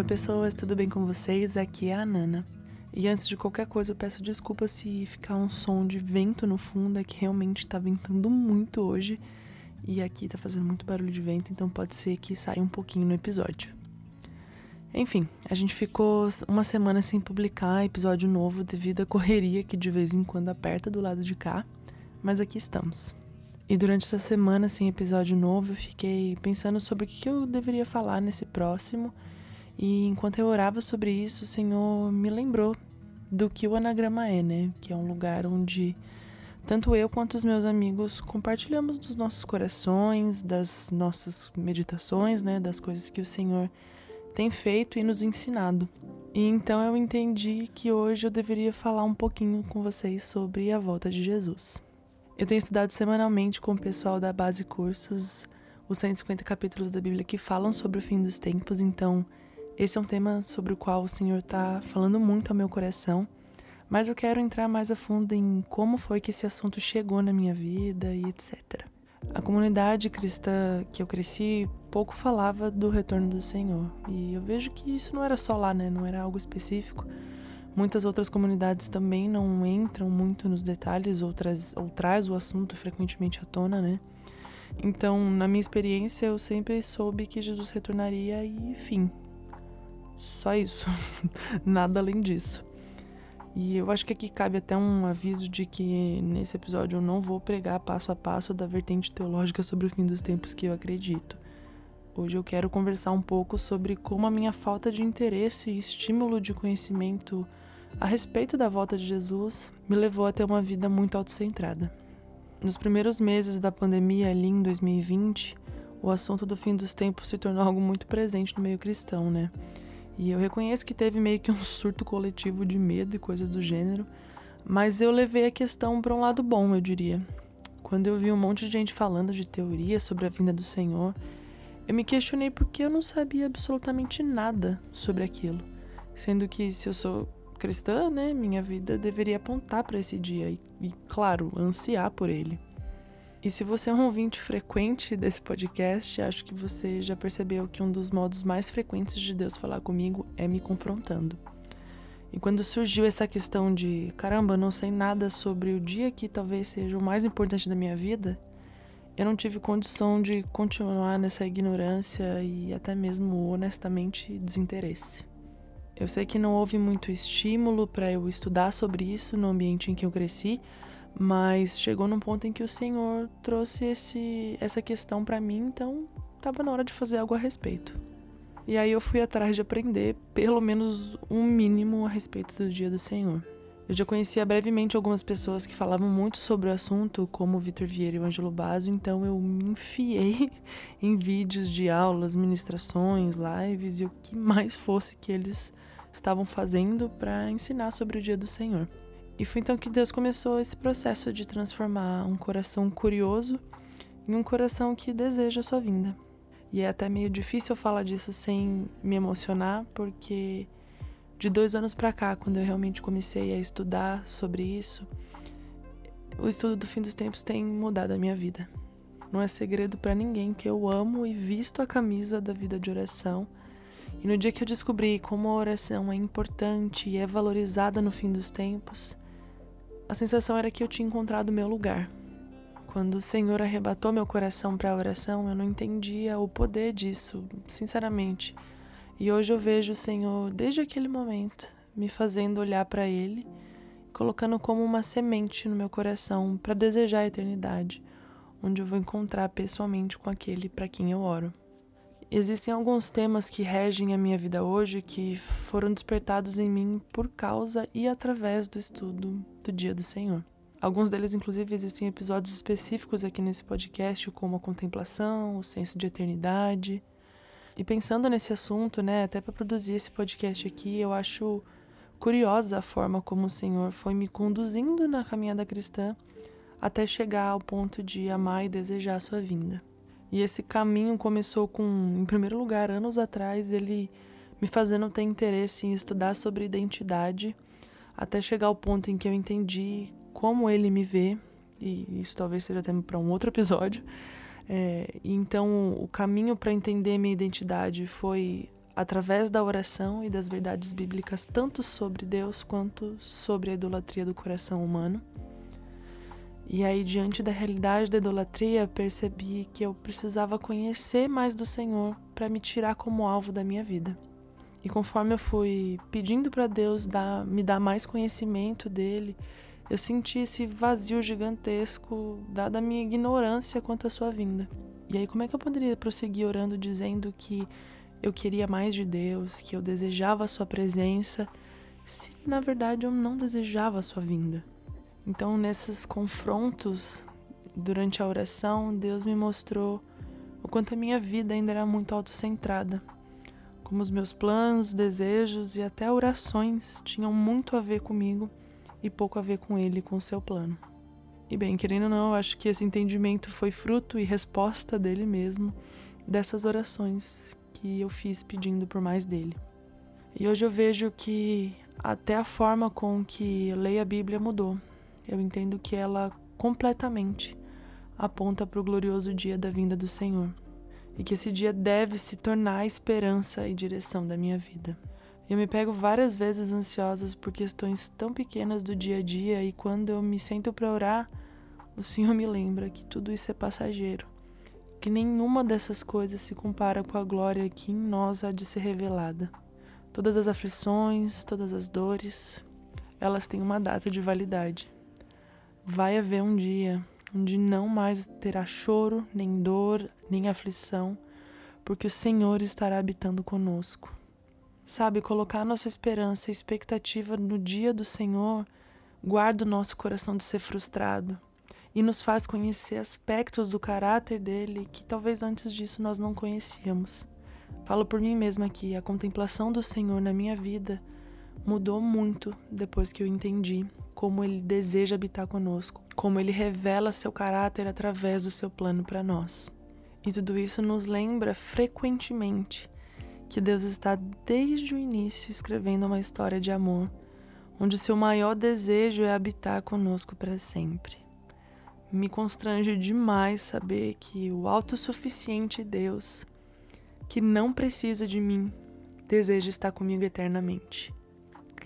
Oi, pessoas, tudo bem com vocês? Aqui é a Nana. E antes de qualquer coisa, eu peço desculpa se ficar um som de vento no fundo, é que realmente tá ventando muito hoje. E aqui tá fazendo muito barulho de vento, então pode ser que saia um pouquinho no episódio. Enfim, a gente ficou uma semana sem publicar episódio novo devido à correria que de vez em quando aperta do lado de cá, mas aqui estamos. E durante essa semana sem episódio novo, eu fiquei pensando sobre o que eu deveria falar nesse próximo e enquanto eu orava sobre isso, o Senhor me lembrou do que o anagrama é, né? Que é um lugar onde tanto eu quanto os meus amigos compartilhamos dos nossos corações, das nossas meditações, né? Das coisas que o Senhor tem feito e nos ensinado. E então eu entendi que hoje eu deveria falar um pouquinho com vocês sobre a volta de Jesus. Eu tenho estudado semanalmente com o pessoal da Base Cursos os 150 capítulos da Bíblia que falam sobre o fim dos tempos, então esse é um tema sobre o qual o Senhor está falando muito ao meu coração, mas eu quero entrar mais a fundo em como foi que esse assunto chegou na minha vida e etc. A comunidade cristã que eu cresci pouco falava do retorno do Senhor, e eu vejo que isso não era só lá, né? Não era algo específico. Muitas outras comunidades também não entram muito nos detalhes ou, traz, ou traz o assunto frequentemente à tona, né? Então, na minha experiência, eu sempre soube que Jesus retornaria e fim, só isso. Nada além disso. E eu acho que aqui cabe até um aviso de que nesse episódio eu não vou pregar passo a passo da vertente teológica sobre o fim dos tempos que eu acredito. Hoje eu quero conversar um pouco sobre como a minha falta de interesse e estímulo de conhecimento a respeito da volta de Jesus me levou a ter uma vida muito autocentrada. Nos primeiros meses da pandemia, ali em 2020, o assunto do fim dos tempos se tornou algo muito presente no meio cristão, né? E eu reconheço que teve meio que um surto coletivo de medo e coisas do gênero, mas eu levei a questão para um lado bom, eu diria. Quando eu vi um monte de gente falando de teoria sobre a vinda do Senhor, eu me questionei porque eu não sabia absolutamente nada sobre aquilo. Sendo que se eu sou cristã, né, minha vida deveria apontar para esse dia e, e, claro, ansiar por ele. E se você é um ouvinte frequente desse podcast, acho que você já percebeu que um dos modos mais frequentes de Deus falar comigo é me confrontando. E quando surgiu essa questão de caramba, eu não sei nada sobre o dia que talvez seja o mais importante da minha vida, eu não tive condição de continuar nessa ignorância e até mesmo honestamente desinteresse. Eu sei que não houve muito estímulo para eu estudar sobre isso no ambiente em que eu cresci, mas chegou num ponto em que o Senhor trouxe esse, essa questão para mim, então estava na hora de fazer algo a respeito. E aí eu fui atrás de aprender pelo menos um mínimo a respeito do dia do Senhor. Eu já conhecia brevemente algumas pessoas que falavam muito sobre o assunto, como o Vitor Vieira e o Ângelo Basso, então eu me enfiei em vídeos de aulas, ministrações, lives e o que mais fosse que eles estavam fazendo para ensinar sobre o dia do Senhor. E foi então que Deus começou esse processo de transformar um coração curioso em um coração que deseja a sua vinda. E é até meio difícil falar disso sem me emocionar, porque de dois anos para cá, quando eu realmente comecei a estudar sobre isso, o estudo do fim dos tempos tem mudado a minha vida. Não é segredo para ninguém que eu amo e visto a camisa da vida de oração. E no dia que eu descobri como a oração é importante e é valorizada no fim dos tempos, a sensação era que eu tinha encontrado meu lugar. Quando o Senhor arrebatou meu coração para a oração, eu não entendia o poder disso, sinceramente. E hoje eu vejo o Senhor, desde aquele momento, me fazendo olhar para Ele, colocando como uma semente no meu coração para desejar a eternidade, onde eu vou encontrar pessoalmente com aquele para quem eu oro. Existem alguns temas que regem a minha vida hoje que foram despertados em mim por causa e através do estudo do Dia do Senhor. Alguns deles, inclusive, existem episódios específicos aqui nesse podcast, como a contemplação, o senso de eternidade. E pensando nesse assunto, né, até para produzir esse podcast aqui, eu acho curiosa a forma como o Senhor foi me conduzindo na caminhada cristã até chegar ao ponto de amar e desejar a sua vinda. E esse caminho começou com, em primeiro lugar, anos atrás, ele me fazendo ter interesse em estudar sobre identidade, até chegar ao ponto em que eu entendi como ele me vê, e isso talvez seja até para um outro episódio. É, então, o caminho para entender minha identidade foi através da oração e das verdades bíblicas, tanto sobre Deus quanto sobre a idolatria do coração humano. E aí, diante da realidade da idolatria, percebi que eu precisava conhecer mais do Senhor para me tirar como alvo da minha vida. E conforme eu fui pedindo para Deus dar, me dar mais conhecimento dele, eu senti esse vazio gigantesco, dada a minha ignorância quanto à sua vinda. E aí, como é que eu poderia prosseguir orando dizendo que eu queria mais de Deus, que eu desejava a sua presença, se na verdade eu não desejava a sua vinda? Então, nesses confrontos durante a oração, Deus me mostrou o quanto a minha vida ainda era muito autocentrada. Como os meus planos, desejos e até orações tinham muito a ver comigo e pouco a ver com ele, com o seu plano. E bem, querendo ou não, acho que esse entendimento foi fruto e resposta dele mesmo, dessas orações que eu fiz pedindo por mais dele. E hoje eu vejo que até a forma com que leio a Bíblia mudou. Eu entendo que ela completamente aponta para o glorioso dia da vinda do Senhor e que esse dia deve se tornar a esperança e direção da minha vida. Eu me pego várias vezes ansiosa por questões tão pequenas do dia a dia e quando eu me sento para orar, o Senhor me lembra que tudo isso é passageiro, que nenhuma dessas coisas se compara com a glória que em nós há de ser revelada. Todas as aflições, todas as dores, elas têm uma data de validade. Vai haver um dia onde não mais terá choro, nem dor, nem aflição, porque o Senhor estará habitando conosco. Sabe, colocar nossa esperança e expectativa no dia do Senhor guarda o nosso coração de ser frustrado e nos faz conhecer aspectos do caráter dele que talvez antes disso nós não conhecíamos. Falo por mim mesma aqui, a contemplação do Senhor na minha vida mudou muito depois que eu entendi como ele deseja habitar conosco, como ele revela seu caráter através do seu plano para nós. E tudo isso nos lembra frequentemente que Deus está desde o início escrevendo uma história de amor, onde seu maior desejo é habitar conosco para sempre. Me constrange demais saber que o autossuficiente Deus, que não precisa de mim, deseja estar comigo eternamente.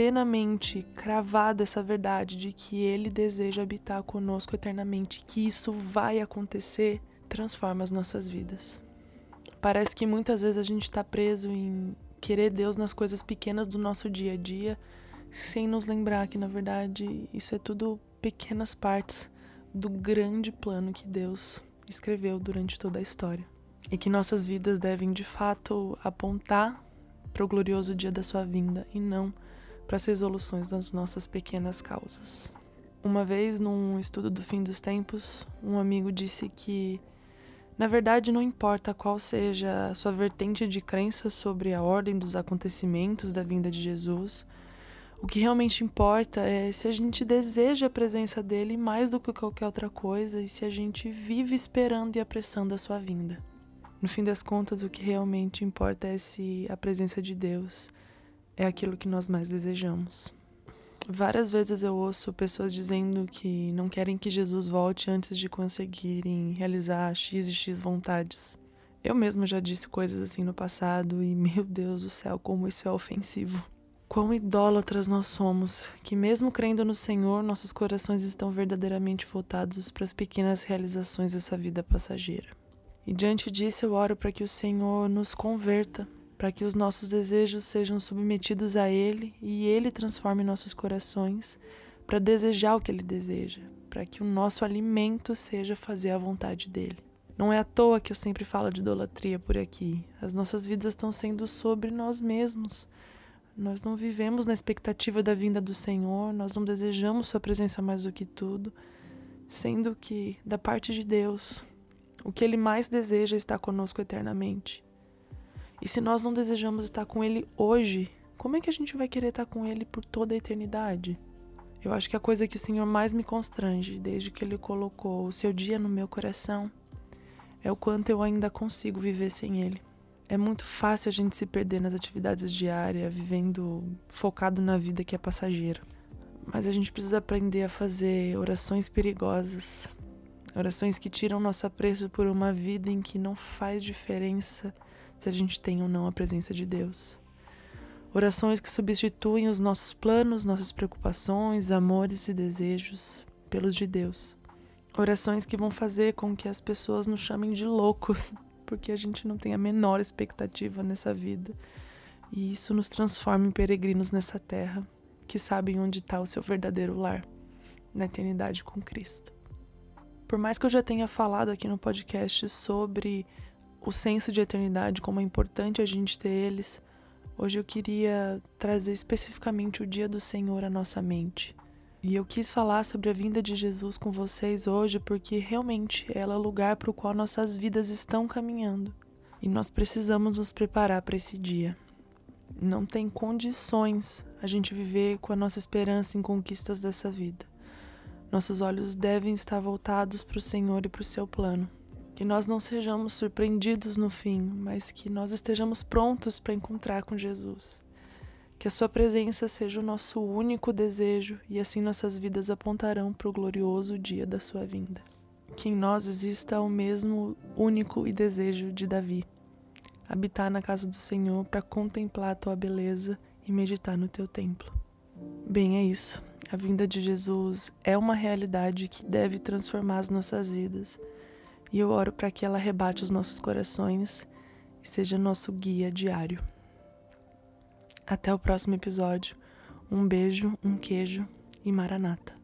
Ter na mente cravada essa verdade de que Ele deseja habitar conosco eternamente, que isso vai acontecer, transforma as nossas vidas. Parece que muitas vezes a gente está preso em querer Deus nas coisas pequenas do nosso dia a dia, sem nos lembrar que, na verdade, isso é tudo pequenas partes do grande plano que Deus escreveu durante toda a história. E que nossas vidas devem, de fato, apontar para o glorioso dia da sua vinda e não para as resoluções das nossas pequenas causas. Uma vez, num estudo do fim dos tempos, um amigo disse que na verdade, não importa qual seja a sua vertente de crença sobre a ordem dos acontecimentos da vinda de Jesus, o que realmente importa é se a gente deseja a presença dele mais do que qualquer outra coisa e se a gente vive esperando e apressando a sua vinda. No fim das contas, o que realmente importa é se a presença de Deus é aquilo que nós mais desejamos. Várias vezes eu ouço pessoas dizendo que não querem que Jesus volte antes de conseguirem realizar X e X vontades. Eu mesma já disse coisas assim no passado e, meu Deus do céu, como isso é ofensivo. Quão idólatras nós somos, que mesmo crendo no Senhor, nossos corações estão verdadeiramente voltados para as pequenas realizações dessa vida passageira. E diante disso eu oro para que o Senhor nos converta para que os nossos desejos sejam submetidos a Ele e Ele transforme nossos corações para desejar o que Ele deseja, para que o nosso alimento seja fazer a vontade dele. Não é à toa que eu sempre falo de idolatria por aqui. As nossas vidas estão sendo sobre nós mesmos. Nós não vivemos na expectativa da vinda do Senhor, nós não desejamos Sua presença mais do que tudo, sendo que, da parte de Deus, o que Ele mais deseja estar conosco eternamente. E se nós não desejamos estar com Ele hoje, como é que a gente vai querer estar com Ele por toda a eternidade? Eu acho que a coisa que o Senhor mais me constrange desde que Ele colocou o seu dia no meu coração é o quanto eu ainda consigo viver sem Ele. É muito fácil a gente se perder nas atividades diárias, vivendo focado na vida que é passageira. Mas a gente precisa aprender a fazer orações perigosas, orações que tiram nosso apreço por uma vida em que não faz diferença se a gente tem ou não a presença de Deus. Orações que substituem os nossos planos, nossas preocupações, amores e desejos pelos de Deus. Orações que vão fazer com que as pessoas nos chamem de loucos, porque a gente não tem a menor expectativa nessa vida. E isso nos transforma em peregrinos nessa terra, que sabem onde está o seu verdadeiro lar, na eternidade com Cristo. Por mais que eu já tenha falado aqui no podcast sobre o senso de eternidade, como é importante a gente ter eles, hoje eu queria trazer especificamente o dia do Senhor à nossa mente. E eu quis falar sobre a vinda de Jesus com vocês hoje porque realmente ela é o lugar para o qual nossas vidas estão caminhando. E nós precisamos nos preparar para esse dia. Não tem condições a gente viver com a nossa esperança em conquistas dessa vida. Nossos olhos devem estar voltados para o Senhor e para o seu plano. Que nós não sejamos surpreendidos no fim, mas que nós estejamos prontos para encontrar com Jesus. Que a Sua presença seja o nosso único desejo e assim nossas vidas apontarão para o glorioso dia da Sua vinda. Que em nós exista o mesmo único e desejo de Davi: habitar na casa do Senhor para contemplar a Tua beleza e meditar no Teu templo. Bem, é isso. A vinda de Jesus é uma realidade que deve transformar as nossas vidas e eu oro para que ela rebate os nossos corações e seja nosso guia diário. Até o próximo episódio. Um beijo, um queijo e maranata.